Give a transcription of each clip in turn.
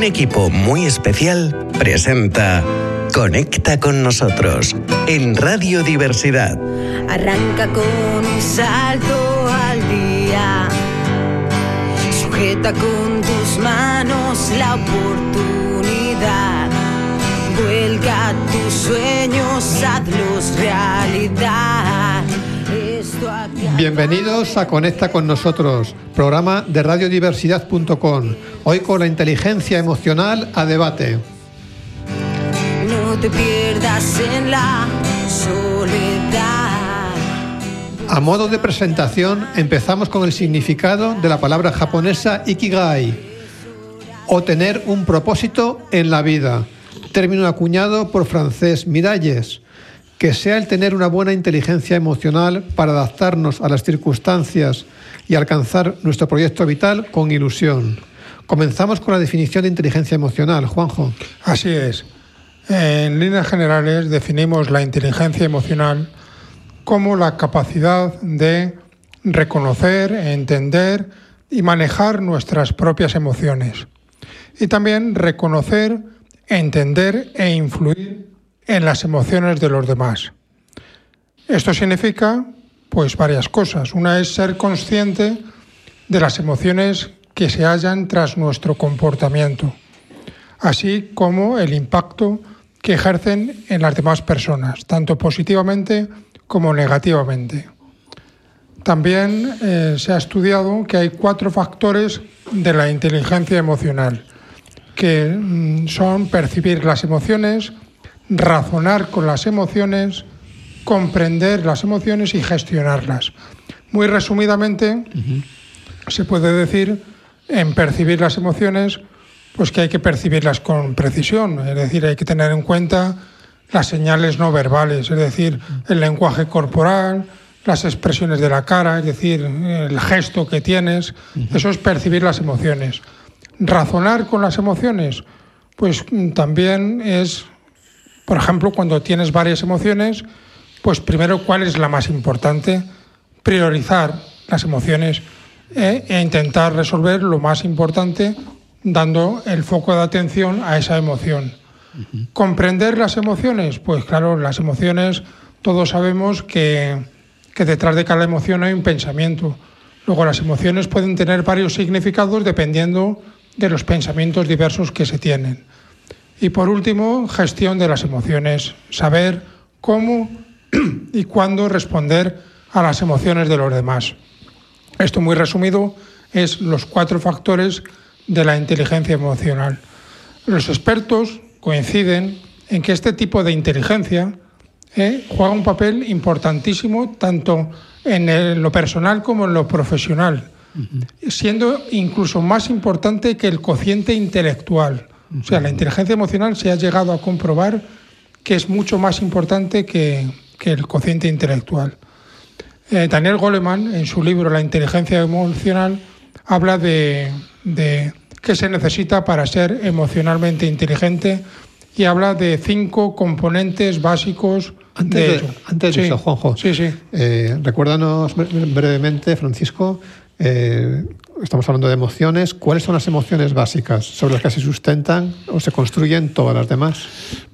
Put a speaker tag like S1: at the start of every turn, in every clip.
S1: un equipo muy especial presenta Conecta con nosotros en Radio Diversidad.
S2: Arranca con un salto al día. Sujeta con tus manos la oportunidad. Vuelca tus sueños, hazlos realidad.
S3: Bienvenidos a Conecta con nosotros, programa de radiodiversidad.com. Hoy con la inteligencia emocional a debate.
S2: No te pierdas en la soledad.
S3: A modo de presentación, empezamos con el significado de la palabra japonesa ikigai, o tener un propósito en la vida, término acuñado por francés Miralles que sea el tener una buena inteligencia emocional para adaptarnos a las circunstancias y alcanzar nuestro proyecto vital con ilusión. Comenzamos con la definición de inteligencia emocional. Juanjo.
S4: Así es. En líneas generales definimos la inteligencia emocional como la capacidad de reconocer, entender y manejar nuestras propias emociones. Y también reconocer, entender e influir en las emociones de los demás. Esto significa, pues, varias cosas. Una es ser consciente de las emociones que se hallan tras nuestro comportamiento, así como el impacto que ejercen en las demás personas, tanto positivamente como negativamente. También eh, se ha estudiado que hay cuatro factores de la inteligencia emocional, que mm, son percibir las emociones, razonar con las emociones, comprender las emociones y gestionarlas. Muy resumidamente, se puede decir en percibir las emociones, pues que hay que percibirlas con precisión, es decir, hay que tener en cuenta las señales no verbales, es decir, el lenguaje corporal, las expresiones de la cara, es decir, el gesto que tienes, eso es percibir las emociones. Razonar con las emociones, pues también es por ejemplo, cuando tienes varias emociones, pues primero cuál es la más importante, priorizar las emociones eh, e intentar resolver lo más importante dando el foco de atención a esa emoción. Comprender las emociones, pues claro, las emociones todos sabemos que, que detrás de cada emoción hay un pensamiento. Luego las emociones pueden tener varios significados dependiendo de los pensamientos diversos que se tienen. Y por último, gestión de las emociones, saber cómo y cuándo responder a las emociones de los demás. Esto muy resumido es los cuatro factores de la inteligencia emocional. Los expertos coinciden en que este tipo de inteligencia eh, juega un papel importantísimo tanto en lo personal como en lo profesional, siendo incluso más importante que el cociente intelectual. O sea, la inteligencia emocional se ha llegado a comprobar que es mucho más importante que, el cociente intelectual. Eh, Daniel Goleman, en su libro La inteligencia emocional, habla de, qué se necesita para ser emocionalmente inteligente y habla de cinco componentes básicos
S3: antes de, Antes de eso, Juanjo,
S4: sí, sí.
S3: Eh, recuérdanos brevemente, Francisco, eh, estamos hablando de emociones. ¿Cuáles son las emociones básicas sobre las que se sustentan o se construyen todas las demás?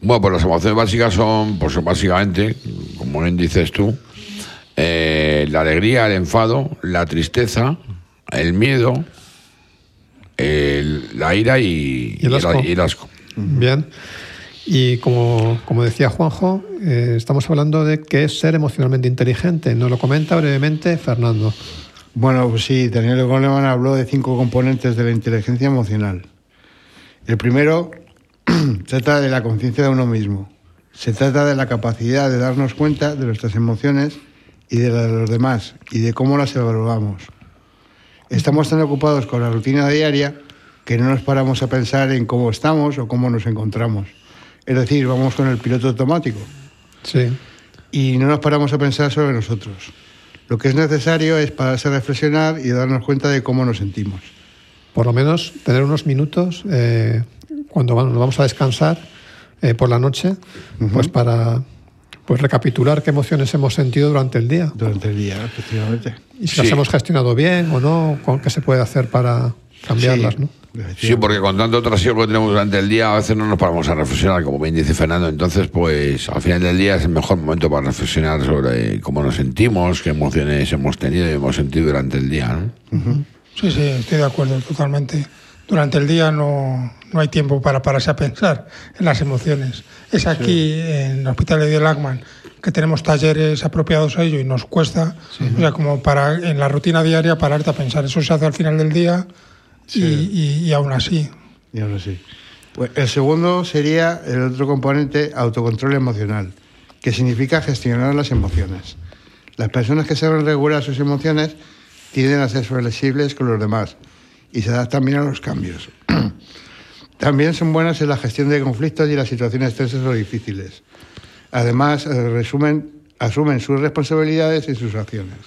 S5: Bueno, pues las emociones básicas son, pues básicamente, como bien dices tú, eh, la alegría, el enfado, la tristeza, el miedo, la ira y,
S3: el asco. Bien. Y como, como decía Juanjo, eh, estamos hablando de qué es ser emocionalmente inteligente. Nos lo comenta brevemente Fernando.
S6: Bueno, pues sí, Daniel Goleman habló de cinco componentes de la inteligencia emocional. El primero trata de la conciencia de uno mismo. Se trata de la capacidad de darnos cuenta de nuestras emociones y de las de los demás y de cómo las evaluamos. Estamos tan ocupados con la rutina diaria que no nos paramos a pensar en cómo estamos o cómo nos encontramos. Es decir, vamos con el piloto automático.
S3: Sí.
S6: Y no nos paramos a pensar sobre nosotros. Lo que es necesario es pararse a reflexionar y darnos cuenta de cómo nos sentimos.
S3: Por lo menos tener unos minutos eh, cuando nos vamos a descansar eh, por la noche, pues para pues recapitular qué emociones hemos sentido durante el día.
S6: Durante el día, efectivamente.
S3: Y si las hemos gestionado bien o no, qué se puede hacer para cambiarlas, ¿no?
S5: Sí, porque con tanto trasiego que tenemos durante el día, a veces no nos paramos a reflexionar, como bien dice Fernando. Entonces, pues al final del día es el mejor momento para reflexionar sobre cómo nos sentimos, qué emociones hemos tenido y hemos sentido durante el día. ¿no?
S4: Sí, sí, estoy de acuerdo totalmente. Durante el día no, no hay tiempo para pararse a pensar en las emociones. Es aquí, en el Hospital de Lagman, que tenemos talleres apropiados a ello y nos cuesta, o sea, como para en la rutina diaria pararte a pensar. Eso se hace al final del día y, y- y aún así.
S6: Y ahora sí. Pues el segundo sería el otro componente, autocontrol emocional, que significa gestionar las emociones. Las personas que saben regular sus emociones tienden a ser flexibles con los demás y se adaptan bien a los cambios. También son buenas en la gestión de conflictos y las situaciones tensas o difíciles. Además, eh, resumen, asumen sus responsabilidades y sus acciones.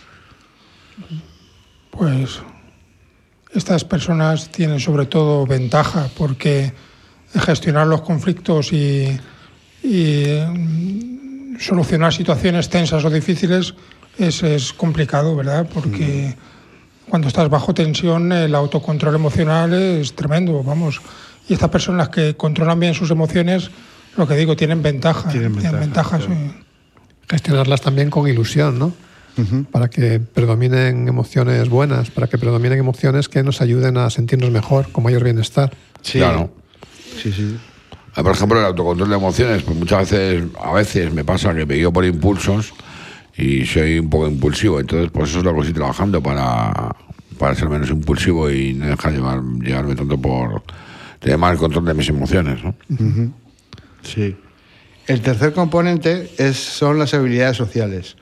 S4: Pues estas personas tienen sobre todo ventaja porque gestionar los conflictos y, y, mm, solucionar situaciones tensas o difíciles es, es complicado, ¿verdad? Porque cuando estás bajo tensión el autocontrol emocional es tremendo, vamos. Y estas personas que controlan bien sus emociones, lo que digo, tienen ventaja.
S6: Tienen ventaja, claro.
S4: sí.
S3: Gestionarlas también con ilusión, ¿no? Para que predominen emociones buenas, para que predominen emociones que nos ayuden a sentirnos mejor, con mayor bienestar.
S5: Claro.
S6: Sí, sí.
S5: Eh, Por ejemplo, el autocontrol de emociones, pues muchas veces, a veces me pasa que me guío por impulsos y soy un poco impulsivo. Entonces, pues eso es lo que estoy trabajando para, para ser menos impulsivo y no dejar llevar, llevarme tanto por tener más control de mis emociones. ¿no?
S6: Sí. El tercer componente es, son las habilidades sociales.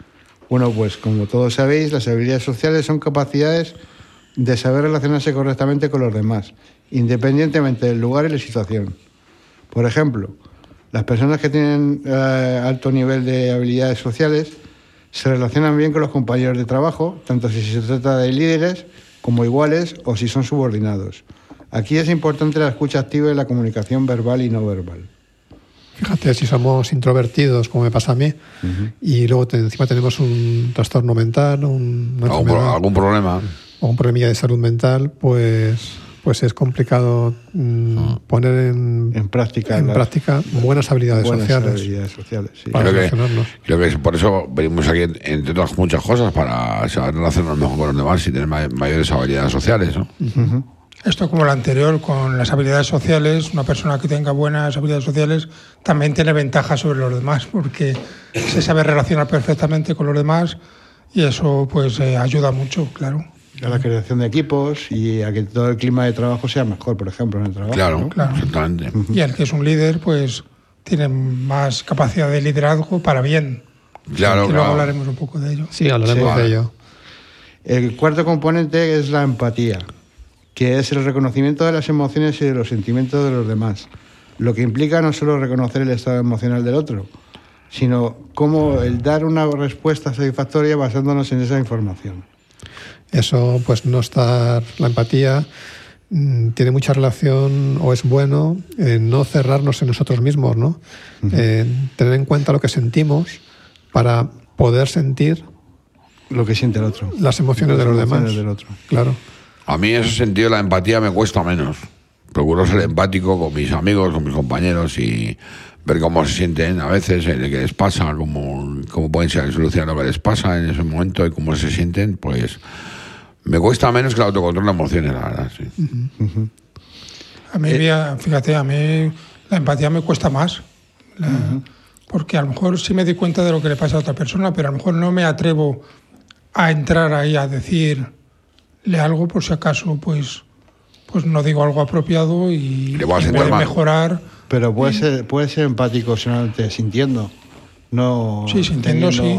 S6: Bueno, pues como todos sabéis, las habilidades sociales son capacidades de saber relacionarse correctamente con los demás, independientemente del lugar y la situación. Por ejemplo, las personas que tienen eh, alto nivel de habilidades sociales se relacionan bien con los compañeros de trabajo, tanto si se trata de líderes como iguales o si son subordinados. Aquí es importante la escucha activa y la comunicación verbal y no verbal.
S3: Fíjate, si somos introvertidos, como me pasa a mí, y luego te- encima tenemos un trastorno mental, un, una
S5: ¿Algún, pro- algún problema?
S3: o un problemilla de salud mental, pues, pues es complicado mm, poner en,
S6: En práctica,
S3: en
S6: las
S3: práctica buenas habilidades
S6: buenas
S3: sociales.
S6: habilidades sociales, sí.
S3: Para
S5: Creo que, creo que por eso venimos aquí, entre otras muchas cosas, para saber relacionarnos mejor con los demás y tener ma- mayores habilidades sociales. ¿no?
S4: Esto como lo anterior, con las habilidades sociales, una persona que tenga buenas habilidades sociales también tiene ventajas sobre los demás, porque se sabe relacionar perfectamente con los demás y eso pues eh, ayuda mucho, claro.
S6: A la creación de equipos y a que todo el clima de trabajo sea mejor, por ejemplo, en el trabajo.
S5: Claro,
S6: ¿no?
S4: Claro.
S5: exactamente.
S4: Y el que es un líder pues tiene más capacidad de liderazgo para bien.
S5: Claro,
S4: y luego
S5: claro.
S4: hablaremos un poco de ello.
S3: Sí, hablaremos
S6: Sí.
S3: de ello.
S6: El cuarto componente es la empatía, que es el reconocimiento de las emociones y de los sentimientos de los demás, lo que implica no solo reconocer el estado emocional del otro, sino como el dar una respuesta satisfactoria basándonos en esa información.
S3: Eso, pues no estar, la empatía mm, tiene mucha relación o es bueno en no cerrarnos en nosotros mismos, ¿no? En tener en cuenta lo que sentimos para poder sentir
S6: Lo que siente el otro.
S3: las emociones
S6: Las
S3: de los
S6: emociones
S3: demás.
S6: del otro.
S3: Claro.
S5: A mí en ese sentido la empatía me cuesta menos. Procuro ser empático con mis amigos, con mis compañeros y ver cómo se sienten a veces, eh, qué les pasa, cómo, cómo pueden ser solucionar lo que les pasa en ese momento y cómo se sienten, pues me cuesta menos que el autocontrol de emociones, la verdad. Sí.
S4: A mí, vía- fíjate, a mí la empatía me cuesta más. La- Porque a lo mejor sí me doy cuenta de lo que le pasa a otra persona, pero a lo mejor no me atrevo a entrar ahí a decirle algo por si acaso pues, pues no digo algo apropiado y,
S5: Le vas a
S4: y puede
S5: mal.
S4: mejorar.
S6: Pero puede ser, puede ser empático solamente sintiendo, no
S4: Sí, sintiendo, sí.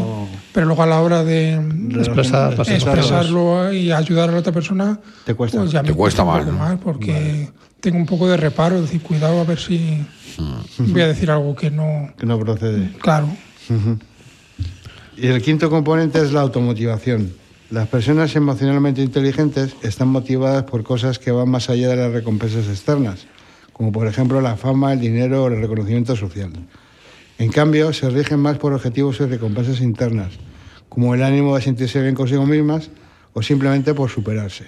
S4: Pero luego a la hora de
S3: Expresar
S4: expresarlo y ayudar a la otra persona,
S6: Te cuesta.
S4: pues ya
S5: Te
S4: me
S5: cuesta más,
S4: poco
S5: ¿no?
S4: más porque tengo un poco de reparo, decir, cuidado a ver si
S5: Mm.
S4: voy a decir algo que no...
S6: que no procede.
S4: Claro,
S6: Y el quinto componente es la automotivación. Las personas emocionalmente inteligentes están motivadas por cosas que van más allá de las recompensas externas, como por ejemplo la fama, el dinero o el reconocimiento social. En cambio, se rigen más por objetivos y recompensas internas, como el ánimo de sentirse bien consigo mismas o simplemente por superarse.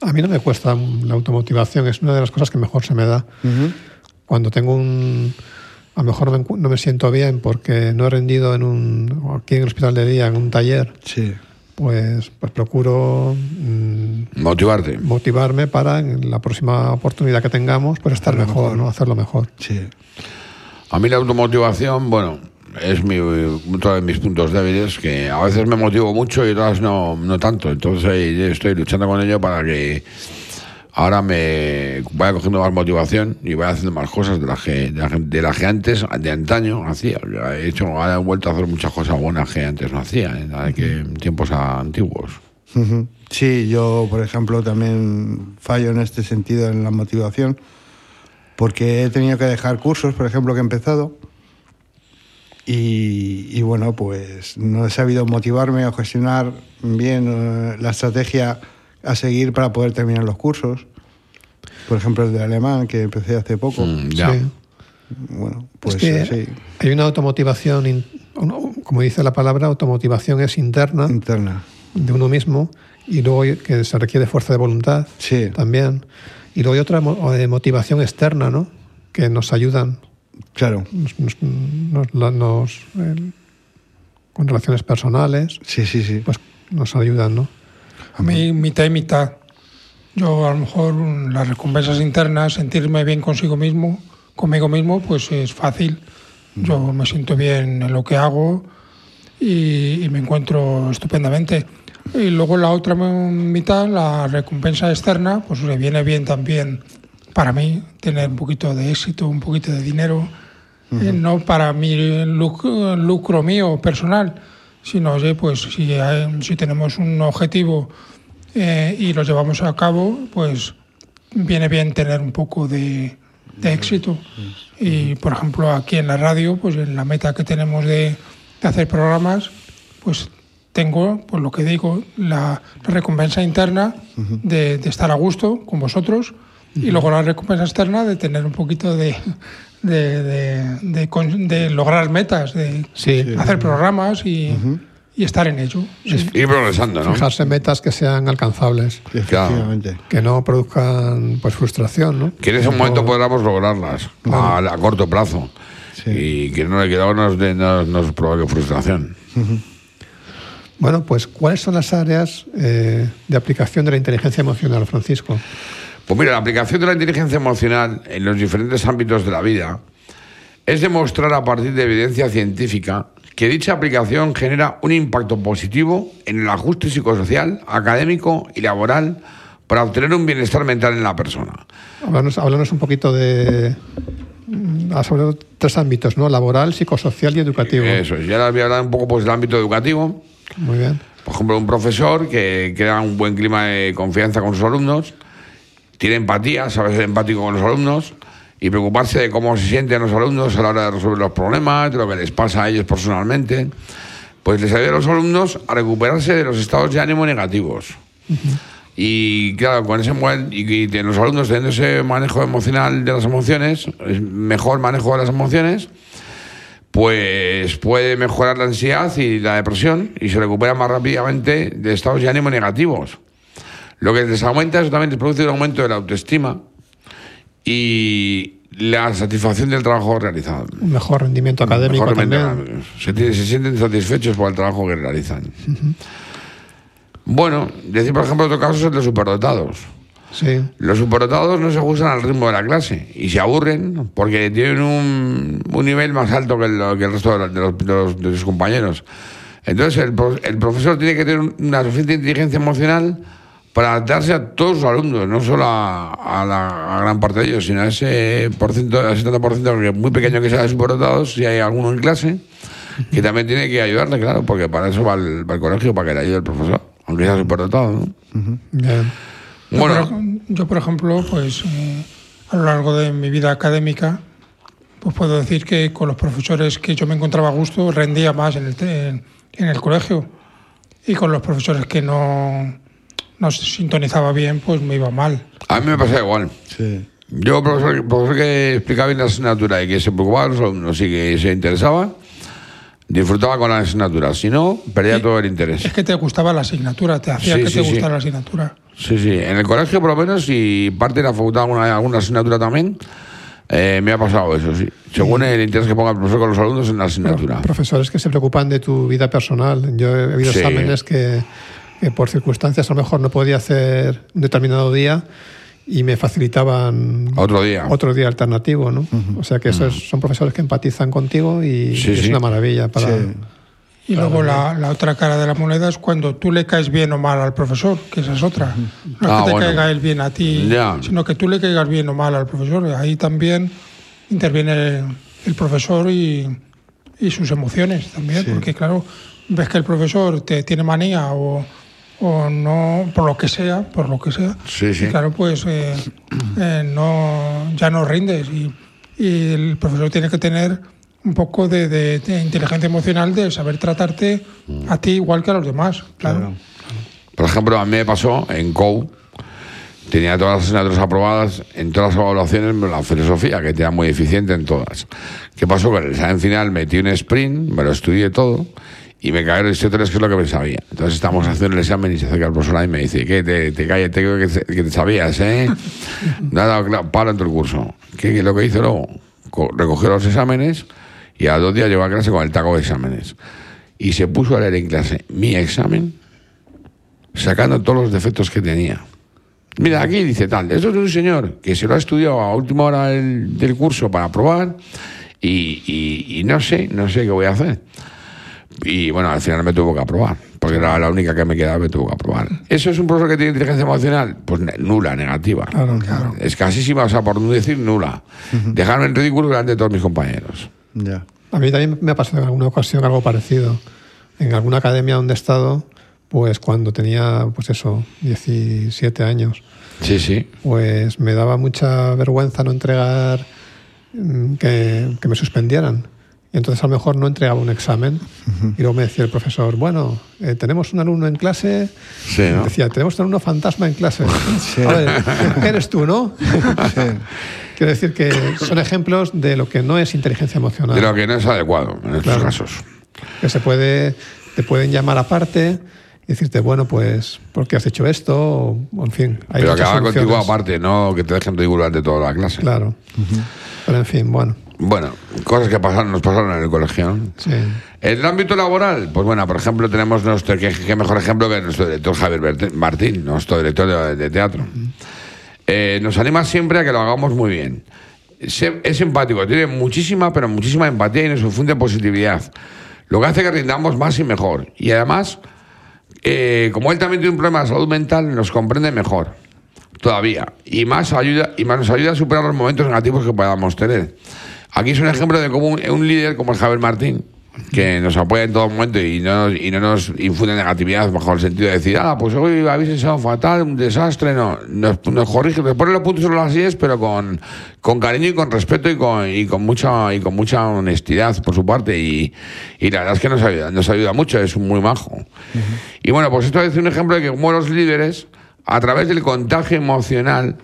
S3: A mí no me cuesta la automotivación, es una de las cosas que mejor se me da. Cuando tengo un... A lo mejor no me, no me siento bien porque no he rendido en un, aquí en el hospital de día, en un taller,
S6: Sí.
S3: Pues, pues procuro mm,
S5: Motivarte.
S3: motivarme para en la próxima oportunidad que tengamos, pues estar mejor, ¿no? Hacerlo mejor.
S6: Sí.
S5: A mí la automotivación, bueno, es mi, uno de mis puntos débiles, que a veces me motivo mucho y otras no, no tanto. Entonces estoy luchando con ello para que ahora me vaya cogiendo más motivación y vaya haciendo más cosas de las que, de la que, de las que antes, de antaño, hacía. He hecho, ahora he vuelto a hacer muchas cosas buenas que antes no hacía, ¿eh? Que en tiempos antiguos.
S6: Sí, yo, por ejemplo, también fallo en este sentido en la motivación, porque he tenido que dejar cursos, por ejemplo, que he empezado, y, y bueno, pues no he sabido motivarme o gestionar bien eh, la estrategia a seguir para poder terminar los cursos. Por ejemplo, el de alemán, que empecé hace poco.
S5: Mm, ya.
S3: Sí.
S6: Bueno, pues
S3: es que
S6: sí,
S3: hay una automotivación, como dice la palabra, automotivación es interna
S6: interna.
S3: de uno mismo y luego que se requiere fuerza de voluntad
S6: Sí,
S3: también. Y luego hay otra mo- motivación externa, ¿no? Que nos ayudan,
S6: claro.
S3: nos, nos- nos, eh, con relaciones personales,
S6: Sí, sí, sí.
S3: pues nos ayudan, ¿no?
S4: A mí mitad y mitad. Yo a lo mejor las recompensas internas, sentirme bien consigo mismo, conmigo mismo, pues es fácil. Yo me siento bien en lo que hago y, y me encuentro estupendamente. Y luego la otra mitad, la recompensa externa, pues le viene bien también para mí tener un poquito de éxito, un poquito de dinero, eh, no para mi lucro, lucro mío personal, sino oye, pues si, hay- si tenemos un objetivo eh, y lo llevamos a cabo, pues viene bien tener un poco de, de éxito. Y por ejemplo aquí en la radio, pues en la meta que tenemos de, de hacer programas, pues tengo, pues lo que digo, la, la recompensa interna de, de estar a gusto con vosotros y luego la recompensa externa de tener un poquito de, de, de- de con- de lograr metas, de
S3: Sí.
S4: hacer programas y, y estar en ello. Sí.
S5: Ir progresando, ¿no?
S3: Fijarse metas que sean alcanzables,
S6: Efectivamente.
S3: que no produzcan pues frustración, ¿no?
S5: Que en ese momento podamos lograrlas a, a corto plazo.
S6: Sí.
S5: Y que no, que no nos, de- nos, nos provoque frustración.
S3: Bueno, pues ¿cuáles son las áreas eh, de aplicación de la inteligencia emocional, Francisco?
S5: Pues mira, la aplicación de la inteligencia emocional en los diferentes ámbitos de la vida es demostrar a partir de evidencia científica que dicha aplicación genera un impacto positivo en el ajuste psicosocial, académico y laboral para obtener un bienestar mental en la persona.
S3: Háblanos, háblanos un poquito de mm, ah, sobre tres ámbitos, ¿no? Laboral, psicosocial y educativo.
S5: Eso, es. y ahora voy a hablar un poco pues, del ámbito educativo.
S3: Muy bien.
S5: Por ejemplo, un profesor que crea un buen clima de confianza con sus alumnos, tiene empatía, sabe ser empático con los alumnos y preocuparse de cómo se sienten los alumnos a la hora de resolver los problemas, de lo que les pasa a ellos personalmente, pues les ayuda a los alumnos a recuperarse de los estados de ánimo negativos. Y claro, con ese y, y los alumnos teniendo ese manejo emocional de las emociones, es mejor manejo de las emociones, pues puede mejorar la ansiedad y la depresión y se recupera más rápidamente de estados de ánimo negativos. Lo que les aumenta eso también les produce un aumento de la autoestima y la satisfacción del trabajo realizado.
S3: Un mejor rendimiento académico
S5: Mejor
S3: también.
S5: se, se sienten satisfechos por el trabajo que realizan. Bueno, decir por ejemplo otro caso es el de superdotados.
S3: Sí.
S5: Los superdotados no se ajustan al ritmo de la clase y se aburren porque tienen un, un nivel más alto que el, que el resto de los, de los- de los- de sus compañeros. Entonces el, el profesor tiene que tener una suficiente inteligencia emocional para adaptarse a todos sus alumnos, no solo a, a la a gran parte de ellos, sino a ese por ciento, a ese 70% que muy pequeño que sea de si hay alguno en clase, que también tiene que ayudarle, claro, porque para eso va al colegio, para que le ayude el profesor, aunque sea superdotado. ¿no? Bueno,
S4: yo, por ejemplo, pues eh, a lo largo de mi vida académica, pues puedo decir que con los profesores que yo me encontraba a gusto rendía más en el, te- en el colegio y con los profesores que no, no se sintonizaba bien, pues me iba mal.
S5: a mí me pasa igual.
S6: Sí.
S5: Yo, profesor, profesor que explicaba bien la asignatura y que se preocupaba de los alumnos y que se interesaba, disfrutaba con la asignatura. Si no, perdía todo el interés.
S4: Es que te gustaba la asignatura, te hacía
S5: Sí,
S4: que
S5: sí,
S4: te
S5: sí.
S4: gustara la asignatura.
S5: Sí, sí. En el colegio, por lo menos, y parte de la facultad, alguna, alguna asignatura también, eh, me ha pasado eso, sí. Según el interés que ponga el profesor con los alumnos en la asignatura.
S3: Profesores que se preocupan de tu vida personal. Yo he habido
S5: Sí.
S3: exámenes que, que por circunstancias a lo mejor no podía hacer un determinado día y me facilitaban
S5: Otro día.
S3: otro día alternativo, ¿no? O sea que esos son profesores que empatizan contigo y
S5: Sí,
S3: es
S5: sí.
S3: una maravilla para...
S6: Sí.
S4: Y luego la, la otra cara de la moneda es cuando tú le caes bien o mal al profesor, que esa es otra. No es
S5: Ah,
S4: que te
S5: bueno.
S4: caiga él bien a ti,
S5: Ya.
S4: sino que tú le caigas bien o mal al profesor. Ahí también interviene el, el profesor y, y sus emociones también, porque claro, ves que el profesor te tiene manía o, o no, por lo que sea, por lo que sea,
S5: Sí, sí.
S4: y claro, pues eh, eh, no, ya no rindes y, y el profesor tiene que tener un poco de, de- de inteligencia emocional de saber tratarte a ti igual que a los demás, claro.
S5: Por ejemplo, a mí me pasó en COU, tenía todas las asignaturas aprobadas, en todas las evaluaciones, la filosofía, que era muy eficiente en todas. ¿Qué pasó? Que en el examen final metí un sprint, me lo estudié todo, y me cayeron Aristóteles, que es lo que me sabía. Entonces estamos haciendo el examen y se acerca el profesor y me dice, ¿qué? Te, te calles, te que, te- que te sabías, ¿eh? Nada, claro, paro en todo el curso. ¿Qué, es lo que hizo luego? Co- Recogió los exámenes y a dos días llegó a clase con el taco de exámenes. Y se puso a leer en clase mi examen sacando todos los defectos que tenía. Mira, aquí dice tal, eso es un señor que se lo ha estudiado a última hora del, del curso para probar y, y- y no sé, no sé qué voy a hacer. Y bueno, al final me tuvo que aprobar, porque era la única que me quedaba, me tuvo que aprobar. ¿Eso es un profesor que tiene inteligencia emocional? Pues nula, negativa.
S3: Claro, claro.
S5: Escasísima, o sea, por no decir nula. Dejarme en ridículo delante de todos mis compañeros.
S6: Ya.
S3: A mí también me ha pasado en alguna ocasión algo parecido. En alguna academia donde he estado, pues cuando tenía, pues eso, 17 años,
S5: Sí, sí.
S3: pues me daba mucha vergüenza no entregar, mm, que, que me suspendieran. Entonces a lo mejor no entregaba un examen. Y luego me decía el profesor, bueno, eh, tenemos un alumno en clase.
S5: Sí, ¿no?
S3: Decía, tenemos un alumno fantasma en clase. A ver, eres tú, ¿no? Quiero decir que son ejemplos de lo que no es inteligencia emocional.
S5: De lo que no es adecuado en estos
S3: Claro.
S5: casos.
S3: que se puede te pueden llamar aparte y decirte bueno pues ¿por qué has hecho esto? o, en fin hay
S5: Pero haga contigo aparte, no que te dejen ridículo toda la clase.
S3: claro pero en fin bueno
S5: Bueno, cosas que pasaron, nos pasaron en el colegio. ¿no?
S3: sí
S5: En el ámbito laboral, pues bueno, por ejemplo, tenemos nuestro, qué mejor ejemplo que nuestro director Javier Martín, nuestro director de, de teatro. Eh, nos anima siempre a que lo hagamos muy bien. Se- Es simpático, tiene muchísima, pero muchísima empatía y nos infunde positividad. Lo que hace que rindamos más y mejor. Y además, eh, como él también tiene un problema de salud mental, nos comprende mejor. Todavía. Y más, ayuda, y más nos ayuda a superar los momentos negativos que podamos tener. Aquí es un ejemplo de cómo un, un líder como el Javier Martín, que nos apoya en todo momento y no, nos- y no nos infunde negatividad bajo el sentido de decir, ah, pues hoy habéis ensayado fatal, un desastre, no. Nos, nos corrige, nos pone los puntos sobre las sillas, pero con, con cariño y con respeto y con, y con mucha y con mucha honestidad por su parte. Y, y la verdad es que nos ayuda, nos ayuda mucho, es muy majo. Y bueno, pues esto es un ejemplo de que como los líderes, a través del contagio emocional,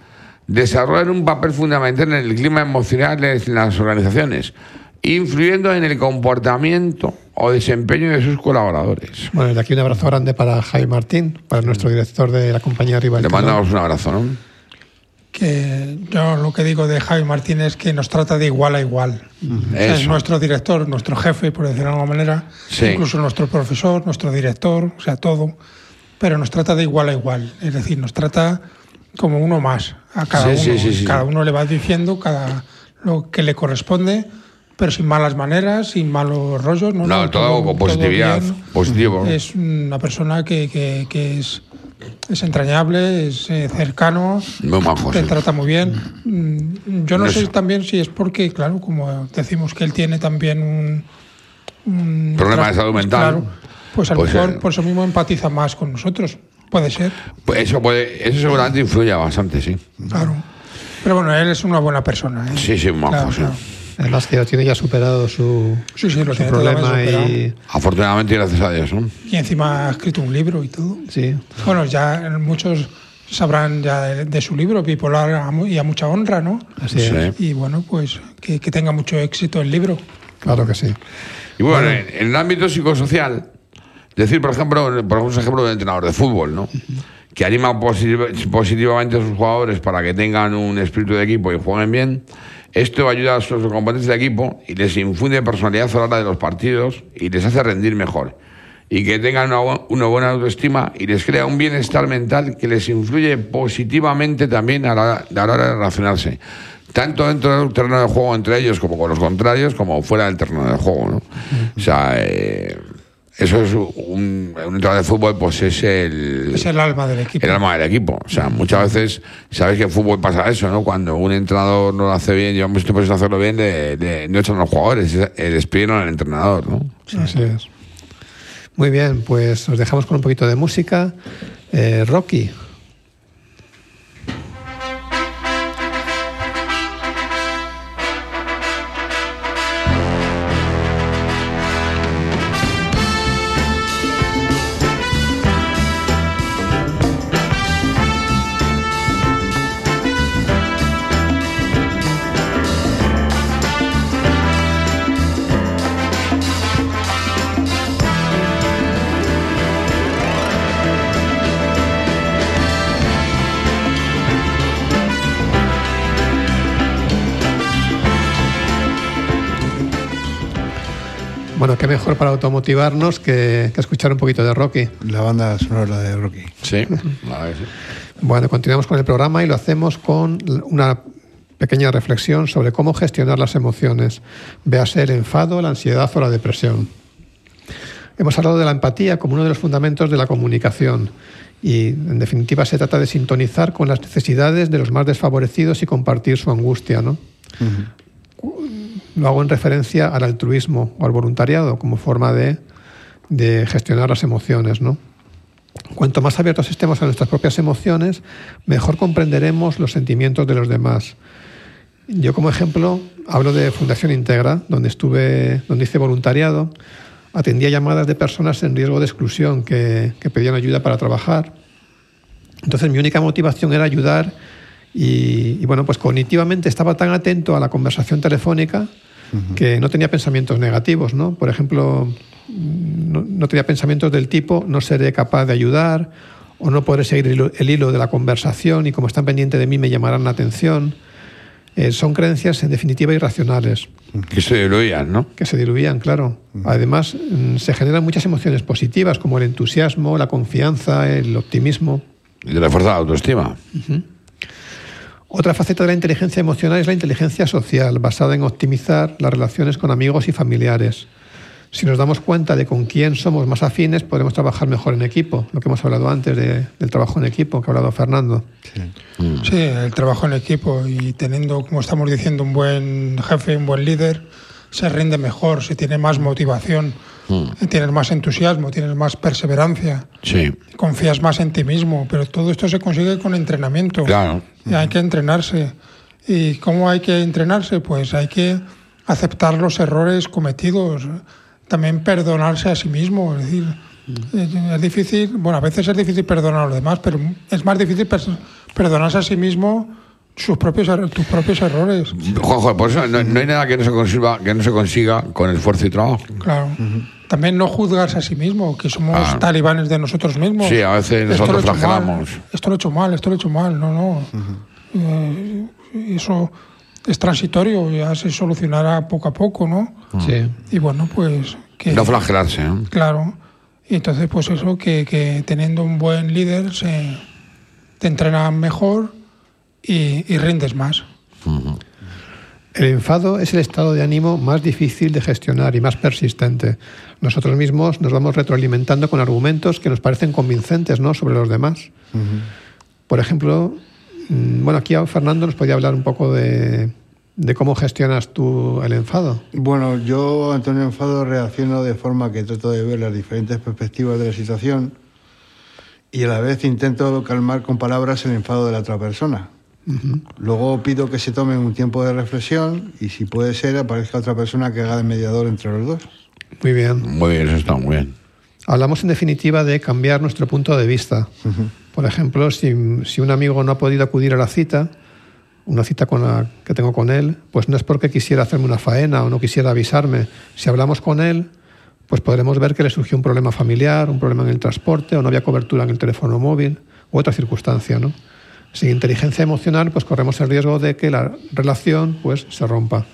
S5: desarrollan un papel fundamental en el clima emocional en las organizaciones, influyendo en el comportamiento o desempeño de sus colaboradores.
S3: bueno desde aquí un abrazo grande para Jaime Martín para nuestro director de la compañía Rival
S5: Le mandamos un abrazo, ¿no?
S4: Que yo lo que digo de Javi Martínez es que nos trata de igual a igual. O sea, es nuestro director, nuestro jefe, por decirlo de alguna manera,
S5: Sí.
S4: incluso nuestro profesor, nuestro director, o sea, todo, pero nos trata de igual a igual. Es decir, nos trata como uno más a cada
S5: Sí,
S4: uno.
S5: sí, sí.
S4: Cada uno le va diciendo cada lo que le corresponde, pero sin malas maneras, sin malos rollos. No,
S5: No, todo con positividad, positivo.
S4: Es una persona que, que- que es, es entrañable, es eh, cercano,
S5: Muy majo,
S4: te trata muy bien. Mm, Yo no sé también si es porque, claro, como decimos que él tiene también un, un
S5: Problema de salud mental.
S4: Claro, pues a lo
S5: Pues,
S4: mejor
S5: eh,
S4: por eso mismo empatiza más con nosotros. Puede ser,
S5: Pues eso, puede, eso seguramente influye bastante, sí.
S4: claro. Pero bueno, él es una buena persona. ¿eh?
S5: Sí, sí, majo,
S4: Claro,
S5: sí.
S4: claro.
S3: además que lo tiene ya superado su,
S4: Sí, sí, lo
S3: su
S4: tiene
S3: problema y
S5: Afortunadamente gracias a Dios, ¿no?
S4: Y encima ha escrito un libro y todo.
S3: sí
S4: Bueno, ya muchos sabrán ya de, de su libro, Bipolar y a mucha honra, ¿no?
S3: así
S5: Sí.
S3: es
S4: Y bueno, pues que, que tenga mucho éxito el libro.
S3: claro que sí
S5: Y bueno, en, en el ámbito psicosocial, decir, por ejemplo, por ejemplo, un entrenador de fútbol, ¿no? que anima posit- positivamente a sus jugadores para que tengan un espíritu de equipo y jueguen bien. Esto ayuda a sus componentes de equipo y les infunde personalidad a la hora de los partidos y les hace rendir mejor. Y que tengan una, una buena autoestima y les crea un bienestar mental que les influye positivamente también a la, a la hora de relacionarse. Tanto dentro del terreno de juego entre ellos como con los contrarios, como fuera del terreno de juego. ¿no? O sea, eh, eso es un, un entrenador de fútbol, pues es el,
S4: Es el alma del equipo.
S5: el alma del equipo. O sea, muchas veces, sabes que en fútbol pasa eso, ¿no? Cuando un entrenador no lo hace bien, llevamos visto pues hacerlo bien, le, le- no echan a los jugadores, despiden al entrenador, ¿no?
S3: Así es. Muy bien, pues os dejamos con un poquito de música. Eh, Rocky. Bueno, qué mejor para automotivarnos que, que escuchar un poquito de Rocky.
S6: La banda sonora de Rocky.
S5: Sí.
S3: Bueno, continuamos con el programa y lo hacemos con una pequeña reflexión sobre cómo gestionar las emociones, véase el enfado, la ansiedad o la depresión. Hemos hablado de la empatía como uno de los fundamentos de la comunicación y, en definitiva, se trata de sintonizar con las necesidades de los más desfavorecidos y compartir su angustia, ¿no? Lo hago en referencia al altruismo o al voluntariado como forma de, de gestionar las emociones, ¿no? Cuanto más abiertos estemos a nuestras propias emociones, mejor comprenderemos los sentimientos de los demás. Yo como ejemplo hablo de Fundación Integra, donde estuve, donde hice voluntariado, atendía llamadas de personas en riesgo de exclusión que, que pedían ayuda para trabajar. Entonces mi única motivación era ayudar y, y, bueno, pues cognitivamente estaba tan atento a la conversación telefónica que no tenía pensamientos negativos, ¿no? Por ejemplo, no, no, tenía pensamientos del tipo no seré capaz de ayudar o no podré seguir el hilo, el hilo de la conversación y como están pendientes de mí me llamarán la atención. Eh, son creencias en definitiva irracionales.
S5: Que se diluían, ¿no?
S3: Que se diluían, claro. Además, mm, se generan muchas emociones positivas como el entusiasmo, la confianza, el optimismo.
S5: Y de la fuerza de la autoestima.
S3: Uh -huh. Otra faceta de la inteligencia emocional es la inteligencia social, basada en optimizar las relaciones con amigos y familiares. Si nos damos cuenta de con quién somos más afines, podremos trabajar mejor en equipo, lo que hemos hablado antes de, del trabajo en equipo, que ha hablado Fernando.
S4: Sí. Mm. sí, el trabajo en equipo y teniendo, como estamos diciendo, un buen jefe, un buen líder, se rinde mejor, se tiene más motivación, mm. tienes más entusiasmo, tienes más perseverancia,
S5: sí.
S4: confías más en ti mismo, pero todo esto se consigue con entrenamiento.
S5: Claro.
S4: Y hay que entrenarse. ¿Y cómo hay que entrenarse? Pues hay que aceptar los errores cometidos, también perdonarse a sí mismo. Es decir, es difícil, bueno, a veces es difícil perdonar a los demás, pero es más difícil perdonarse a sí mismo sus propios er-, tus propios errores.
S5: Juanjo, por eso no, no, hay nada que no se consiga que no se consiga con esfuerzo y trabajo.
S4: Claro. Uh -huh. También no juzgarse a sí mismo, que somos ah. talibanes de nosotros mismos.
S5: Sí, a veces nosotros
S4: esto
S5: flagelamos.
S4: Esto lo he hecho mal, esto lo he hecho mal. No, no. Uh -huh. eh, eso es transitorio, ya se solucionará poco a poco, ¿no?
S3: Sí.
S4: Y bueno, pues que,
S5: no flagelarse. ¿eh?
S4: Claro. Y entonces, pues eso, que, que, teniendo un buen líder se te entrena mejor y, y rindes más.
S5: Uh -huh.
S3: El enfado es el estado de ánimo más difícil de gestionar y más persistente. Nosotros mismos nos vamos retroalimentando con argumentos que nos parecen convincentes ¿no? sobre los demás.
S6: Uh -huh.
S3: Por ejemplo, mm, bueno, aquí Fernando nos podía hablar un poco de, de cómo gestionas tú el enfado.
S6: Bueno, yo ante un enfado reacciono de forma que trato de ver las diferentes perspectivas de la situación y a la vez intento calmar con palabras el enfado de la otra persona.
S3: Uh -huh.
S6: Luego pido que se tomen un tiempo de reflexión y si puede ser aparezca otra persona que haga de mediador entre los dos.
S3: Muy bien.
S5: Muy bien, eso está muy bien.
S3: Hablamos en definitiva de cambiar nuestro punto de vista.
S6: Uh -huh.
S3: Por ejemplo, si, si, un amigo no ha podido acudir a la cita, una cita con la que tengo con él, pues no es porque quisiera hacerme una faena o no quisiera avisarme. Si hablamos con él, pues podremos ver que le surgió un problema familiar, un problema en el transporte o no había cobertura en el teléfono móvil u otra circunstancia, ¿no? Sin inteligencia emocional, pues corremos el riesgo de que la relación pues se rompa.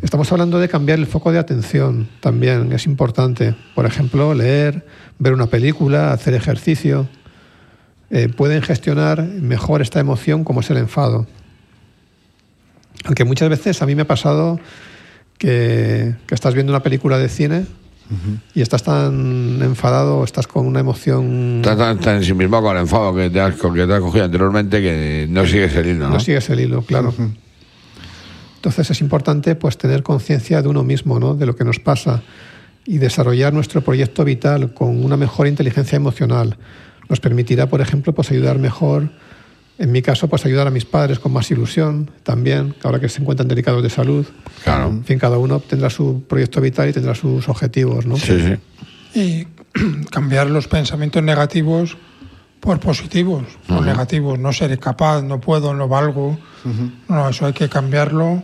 S3: Estamos hablando de cambiar el foco de atención también, es importante. Por ejemplo, leer, ver una película, hacer ejercicio. Eh, pueden gestionar mejor esta emoción como es el enfado. Aunque muchas veces a mí me ha pasado que, que estás viendo una película de cine y estás tan enfadado, estás con una emoción...
S5: Estás tan, tan ensimismado con el enfado que te, has, que te has cogido anteriormente que no sigues el hilo, ¿no?
S3: No sigues el hilo, claro. Entonces es importante pues tener conciencia de uno mismo, ¿no? de lo que nos pasa y desarrollar nuestro proyecto vital con una mejor inteligencia emocional. Nos permitirá, por ejemplo, pues ayudar mejor, en mi caso, pues ayudar a mis padres con más ilusión también, ahora que se encuentran delicados de salud.
S5: Claro.
S3: En fin, cada uno tendrá su proyecto vital y tendrá sus objetivos, ¿no?
S5: Sí, sí.
S4: y cambiar los pensamientos negativos por positivos, por negativos. No seré capaz, no puedo, no valgo. No, eso hay que cambiarlo,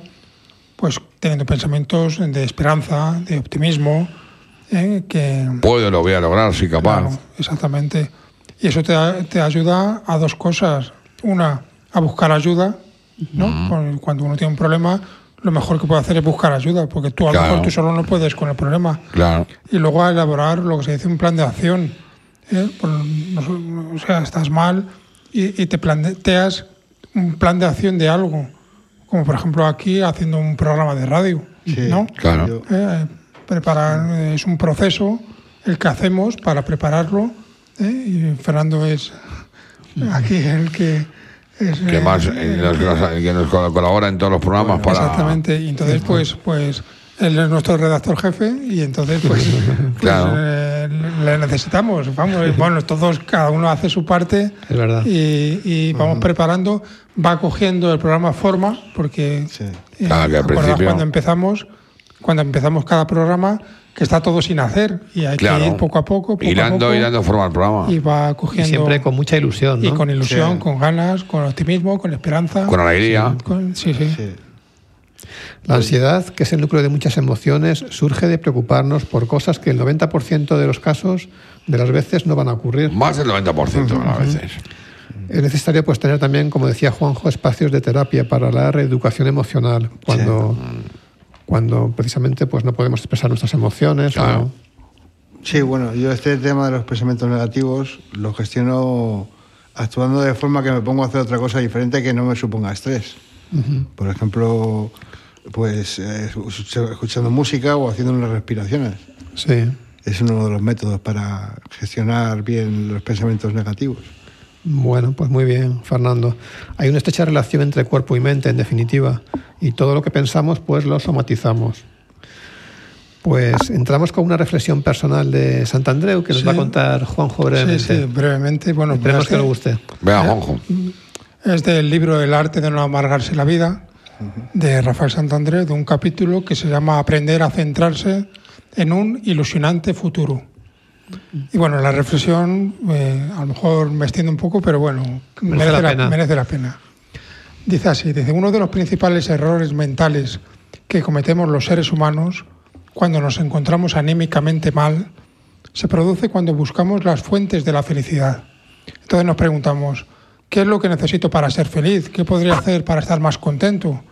S4: pues teniendo pensamientos de esperanza, de optimismo, ¿eh? que
S5: Puedo, lo voy a lograr, soy capaz.
S4: Claro, exactamente. Y eso te, te ayuda a dos cosas. Una, a buscar ayuda, ¿no? Cuando uno tiene un problema, lo mejor que puede hacer es buscar ayuda, porque tú a lo
S5: Claro.
S4: mejor tú solo no puedes con el problema.
S5: Claro.
S4: Y luego a elaborar lo que se dice un plan de acción. ¿eh? Por- no- o sea, estás mal y, y te planteas un plan de acción de algo. Como por ejemplo aquí haciendo un programa de radio,
S6: Sí,
S4: ¿no?
S5: Claro.
S4: Eh, preparar es un proceso el que hacemos para prepararlo ¿eh? y Fernando es aquí el que es,
S5: Que
S4: eh,
S5: más eh, nos- que nos col- colabora en todos los programas para.
S4: exactamente y entonces pues pues él es nuestro redactor jefe y entonces pues, pues,
S5: Claro.
S4: eh, le necesitamos vamos bueno todos cada uno hace su parte
S3: Es verdad.
S4: y, y vamos preparando va cogiendo el programa forma porque
S6: Sí.
S4: eh,
S5: Claro, que al
S4: ¿acuerdas
S5: principio-
S4: cuando empezamos cuando empezamos cada programa que está todo sin hacer y hay
S5: Claro.
S4: que ir poco a poco, poco
S5: y
S4: a
S5: dando
S4: poco
S5: y dando forma al programa.
S4: y va
S3: Y
S4: cogiendo
S3: siempre con mucha ilusión, ¿no?
S4: y con ilusión,
S6: Sí.
S4: con ganas, con optimismo, con esperanza.
S5: Con alegría.
S4: con- sí, sí.
S6: Sí.
S3: La ansiedad, que es el núcleo de muchas emociones, surge de preocuparnos por cosas que el 90% de los casos de las veces no van a ocurrir.
S5: Más del 90% a veces.
S3: Es necesario pues tener también, como decía Juanjo, espacios de terapia para la reeducación emocional cuando, cuando precisamente pues no podemos expresar nuestras emociones. o-
S5: Claro.
S6: Sí, bueno, yo este tema de los pensamientos negativos lo gestiono actuando de forma que me pongo a hacer otra cosa diferente que no me suponga estrés. Por ejemplo, pues eh, escuchando música o haciendo unas respiraciones.
S3: sí.
S6: Es uno de los métodos para gestionar bien los pensamientos negativos.
S3: Bueno, pues muy bien, Fernando. Hay una estrecha relación entre cuerpo y mente, en definitiva, y todo lo que pensamos, pues lo somatizamos. Pues entramos con una reflexión personal de Santandreu que nos
S4: Sí.
S3: va a contar Juanjo
S4: Sí,
S3: brevemente.
S4: sí, brevemente. Bueno,
S3: Esperemos
S4: es
S3: que le guste.
S5: Vea, Juanjo.
S4: Es del libro El arte de no amargarse la vida, de Rafael Santandrés, de un capítulo que se llama Aprender a centrarse en un ilusionante futuro. Y bueno, la reflexión, eh, a lo mejor me extiendo un poco, pero bueno, merece,
S3: la
S4: la,
S3: pena.
S4: merece la pena. Dice así, dice, uno de los principales errores mentales que cometemos los seres humanos cuando nos encontramos anímicamente mal se produce cuando buscamos las fuentes de la felicidad. Entonces nos preguntamos, ¿qué es lo que necesito para ser feliz? ¿Qué podría hacer para estar más contento?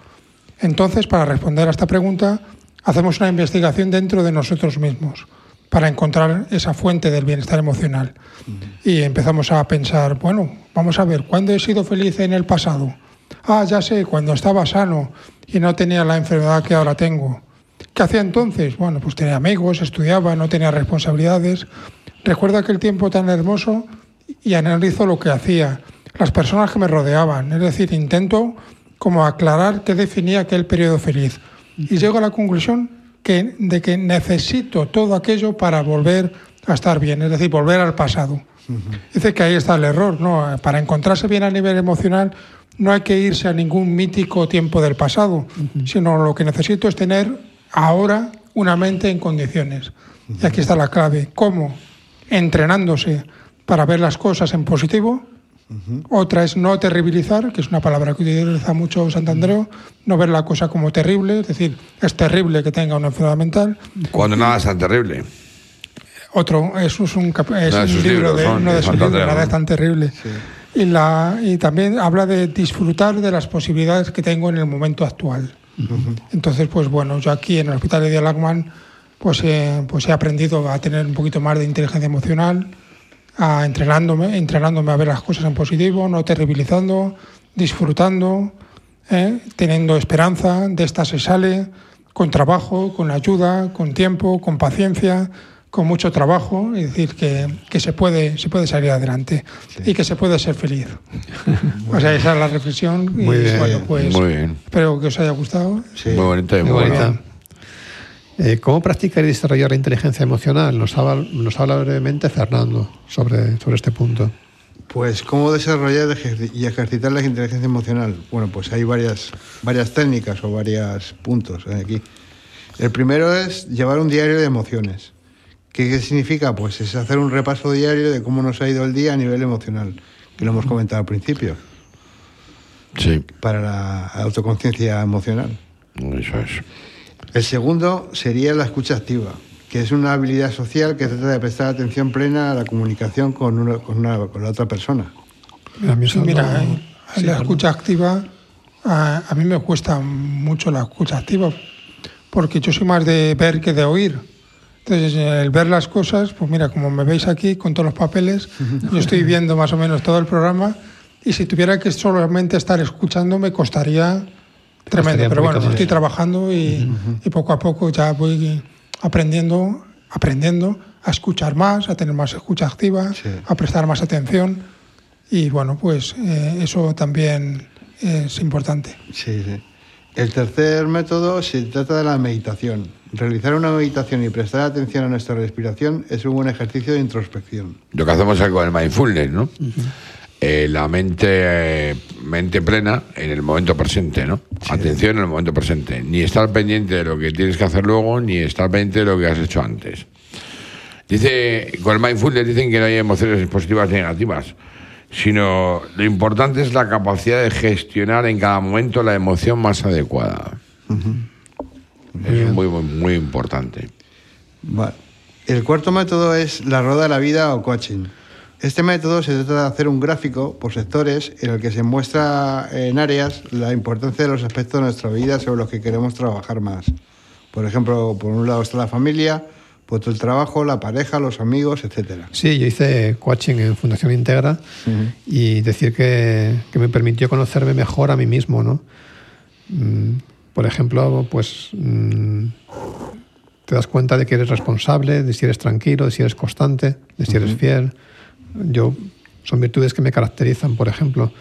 S4: Entonces, para responder a esta pregunta, hacemos una investigación dentro de nosotros mismos para encontrar esa fuente del bienestar emocional. Y empezamos a pensar, bueno, vamos a ver, ¿cuándo he sido feliz en el pasado? Ah, ya sé, cuando estaba sano y no tenía la enfermedad que ahora tengo. ¿Qué hacía entonces? Bueno, pues tenía amigos, estudiaba, no tenía responsabilidades. Recuerdo aquel tiempo tan hermoso y analizo lo que hacía, las personas que me rodeaban. Es decir, intento como aclarar qué definía aquel periodo feliz. Y llego a la conclusión que, de que necesito todo aquello para volver a estar bien, es decir, volver al pasado. Dice que ahí está el error, ¿no? Para encontrarse bien a nivel emocional no hay que irse a ningún mítico tiempo del pasado, sino lo que necesito es tener ahora una mente en condiciones. Y aquí está la clave. ¿Cómo? Entrenándose para ver las cosas en positivo. Otra es no terribilizar, que es una palabra que utiliza mucho Santandreo, no ver la cosa como terrible, es decir, es terrible que tenga una enfermedad mental.
S5: Cuando nada es tan terrible.
S4: Otro, eso es un, cap- es
S5: No,
S4: un
S5: sus
S4: libro
S5: libros
S4: de
S5: son
S4: uno de
S5: de
S4: sus libros,
S5: ¿no?
S4: es tan terrible. Y, la, y también habla de disfrutar de las posibilidades que tengo en el momento actual. Entonces, pues bueno, yo aquí en el Hospital de Lagman, pues, eh, pues he aprendido a tener un poquito más de inteligencia emocional, a entrenándome, entrenándome a ver las cosas en positivo, no terribilizando, disfrutando, ¿eh? teniendo esperanza, de esta se sale, con trabajo, con ayuda, con tiempo, con paciencia, con mucho trabajo, es decir, que, que se, puede, se puede salir adelante y que se puede ser feliz. o sea, esa es la reflexión y
S3: Muy bien.
S4: bueno, pues
S5: Muy bien.
S4: espero que os haya gustado.
S6: Sí.
S5: Muy bonito y
S3: Muy
S5: muy
S3: bonita. Eh, ¿Cómo practicar y desarrollar la inteligencia emocional? Nos habla, nos habla brevemente Fernando sobre, sobre este punto.
S6: Pues, ¿cómo desarrollar y ejercitar la inteligencia emocional? Bueno, pues hay varias, varias técnicas o varios puntos aquí. El primero es llevar un diario de emociones. ¿Qué, qué significa? Pues es hacer un repaso diario de cómo nos ha ido el día a nivel emocional, que lo hemos comentado al principio,
S5: Sí,
S6: para la autoconciencia emocional.
S5: eso es.
S6: El segundo sería la escucha activa, que es una habilidad social que trata de prestar atención plena a la comunicación con, una- con, una- con la otra persona.
S3: A mí
S4: Sí, mira, eh,
S3: sí,
S4: la
S3: perdón.
S4: escucha activa, a, a mí me cuesta mucho la escucha activa, porque yo soy más de ver que de oír. Entonces, el ver las cosas, pues mira, como me veis aquí con todos los papeles, yo estoy viendo más o menos todo el programa y si tuviera que solamente estar escuchando me costaría tremendo. Pero bueno, estoy trabajando y, y poco a poco ya voy aprendiendo, aprendiendo a escuchar más, a tener más escucha activa,
S6: Sí.
S4: a prestar más atención y bueno, pues eh, eso también es importante.
S6: Sí, sí. El tercer método se trata de la meditación. Realizar una meditación y prestar atención a nuestra respiración es un buen ejercicio de introspección.
S5: Lo que hacemos es con el mindfulness, ¿no? Eh, la mente, mente plena en el momento presente, ¿no? Atención en el momento presente. Ni estar pendiente de lo que tienes que hacer luego, ni estar pendiente de lo que has hecho antes. Dice, con el mindfulness dicen que no hay emociones positivas ni negativas, sino lo importante es la capacidad de gestionar en cada momento la emoción más adecuada. Es muy, muy, muy importante.
S6: El cuarto método es la rueda de la vida o coaching. Este método se trata de hacer un gráfico por sectores en el que se muestra en áreas la importancia de los aspectos de nuestra vida sobre los que queremos trabajar más. Por ejemplo, por un lado está la familia, por otro el trabajo, la pareja, los amigos, etcétera.
S3: Sí, yo hice coaching en Fundación Integra y decir que, que me permitió conocerme mejor a mí mismo, ¿no? Mm, Por ejemplo, pues mm, te das cuenta de que eres responsable, de si eres tranquilo, de si eres constante, de si eres fiel. Yo son virtudes que me caracterizan, por ejemplo.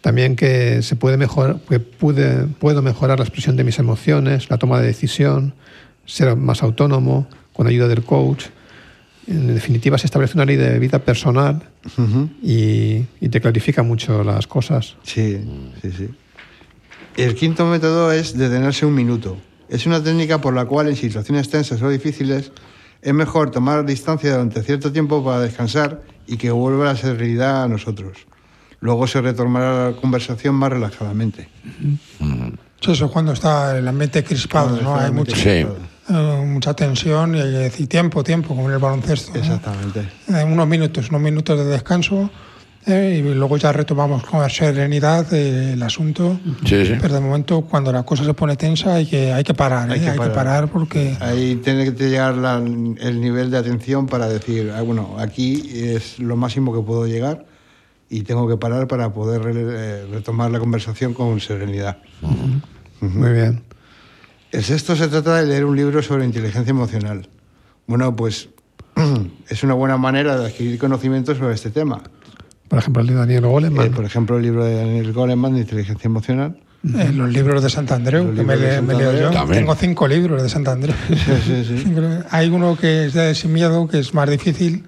S3: También que se puede mejorar, que pude, puedo mejorar la expresión de mis emociones, la toma de decisión, ser más autónomo con ayuda del coach. En definitiva, se establece una ley de vida personal y, y te clarifica mucho las cosas.
S6: Sí, sí, sí. El quinto método es detenerse un minuto. Es una técnica por la cual en situaciones tensas o difíciles es mejor tomar distancia durante cierto tiempo para descansar y que vuelva la serenidad a nosotros. Luego se retomará la conversación más relajadamente.
S4: Sí, Eso cuando está el ambiente crispado, ¿no? Hay mucho,
S5: Sí.
S4: eh, mucha tensión y, y tiempo, tiempo, como en el baloncesto. ¿no?
S6: Exactamente.
S4: Eh, unos minutos, unos minutos de descanso eh, y luego ya retomamos con serenidad eh, el asunto.
S5: Sí, sí.
S4: Pero de momento, cuando la cosa se pone tensa, hay que, hay que parar,
S6: Hay
S4: ¿eh?
S6: que
S4: hay que
S6: parar.
S4: parar porque
S6: Ahí tiene que llegar la- el nivel de atención para decir, ah, bueno, aquí es lo máximo que puedo llegar y tengo que parar para poder eh, retomar la conversación con serenidad.
S3: Muy bien.
S6: El sexto se trata de leer un libro sobre inteligencia emocional. Bueno, pues es una buena manera de adquirir conocimiento sobre este tema.
S3: Por ejemplo, el de Daniel Goleman.
S6: Eh, por ejemplo, el libro de Daniel Goleman de inteligencia emocional.
S4: eh, los libros de Sant Andreu,
S6: Los
S4: que me, le- me leo yo.
S5: También.
S4: tengo cinco libros de Sant Andreu.
S6: Sí, sí, sí.
S4: Hay uno que es de Sin Miedo, que es más difícil,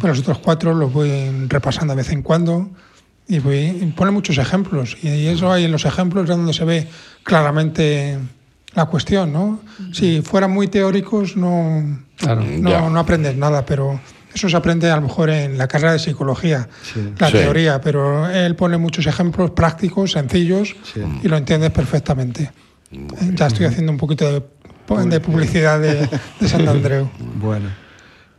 S4: pero los otros cuatro los voy repasando de vez en cuando y, voy, y pone muchos ejemplos. Y eso hay en los ejemplos es donde se ve claramente la cuestión, ¿no? Si fueran muy teóricos no,
S3: Claro.
S4: no, no aprendes nada, pero eso se aprende a lo mejor en la carrera de psicología,
S6: Sí.
S4: la
S5: Sí.
S4: teoría, pero él pone muchos ejemplos prácticos, sencillos
S6: Sí.
S4: y lo entiendes perfectamente. Ya estoy haciendo un poquito de, de publicidad de, de Sant Andreu.
S6: Bueno.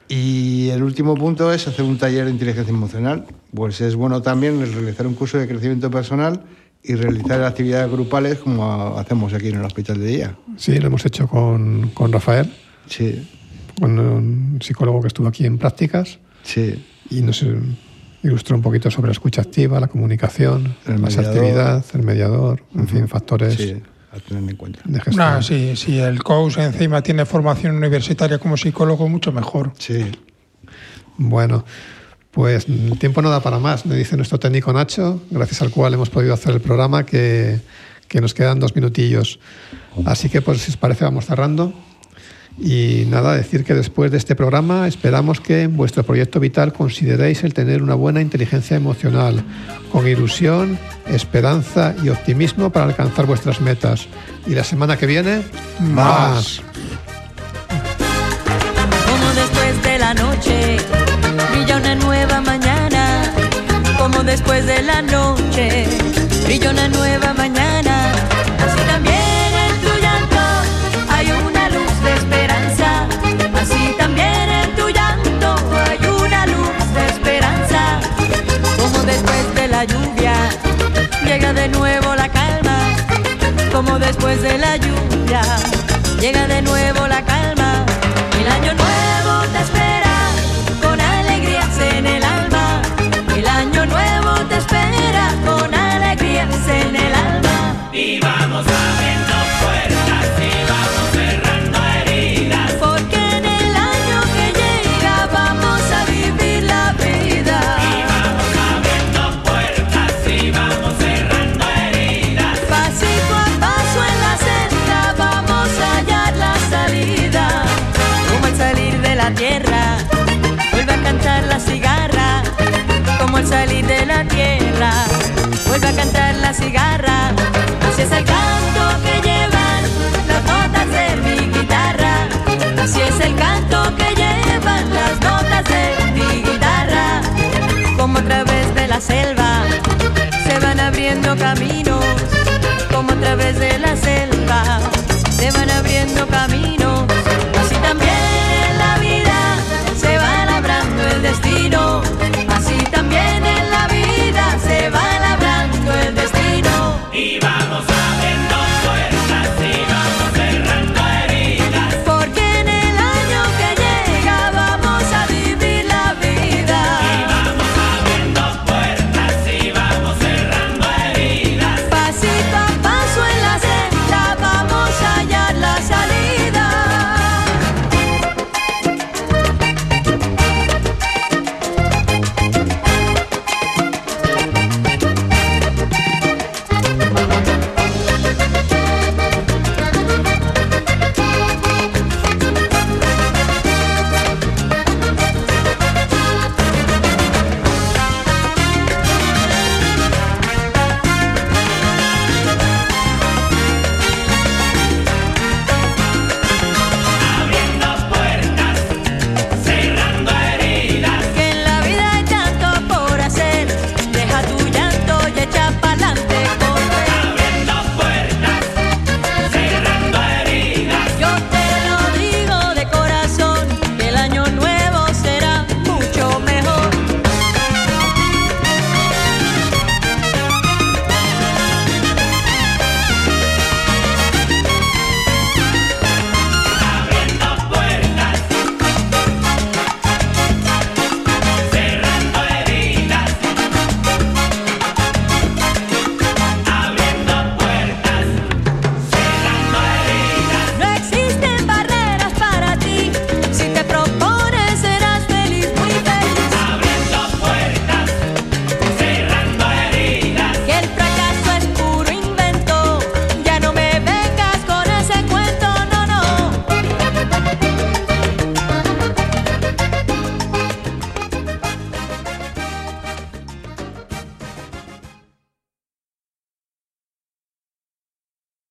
S6: Y el último punto es hacer un taller de inteligencia emocional. Pues es bueno también realizar un curso de crecimiento personal y realizar actividades grupales como hacemos aquí en el hospital de día.
S3: Sí, lo hemos hecho con, con Rafael,
S6: Sí,
S3: con un psicólogo que estuvo aquí en prácticas
S6: sí.
S3: y nos ilustró un poquito sobre la escucha activa, la comunicación,
S6: El
S3: la asertividad, el mediador, en fin, factores
S6: Sí, a tener en cuenta.
S3: de gestión.
S4: Sí, si el coach encima tiene formación universitaria como psicólogo, mucho mejor.
S6: Sí.
S3: Bueno, pues el tiempo no da para más, me dice nuestro técnico Nacho, gracias al cual hemos podido hacer el programa, que, que nos quedan dos minutillos. Así que, pues, si os parece, vamos cerrando. Y nada, decir que después de este programa esperamos que en vuestro proyecto vital consideréis el tener una buena inteligencia emocional, con ilusión, esperanza y optimismo para alcanzar vuestras metas. Y la semana que viene, más.
S2: Como después de la noche brilla una nueva mañana. Como después de la noche después de la lluvia llega de nuevo la calma. El año nuevo te espera con alegrías en el alma. El año nuevo te espera con alegrías en el alma. Porque la cigarra. Así el canto que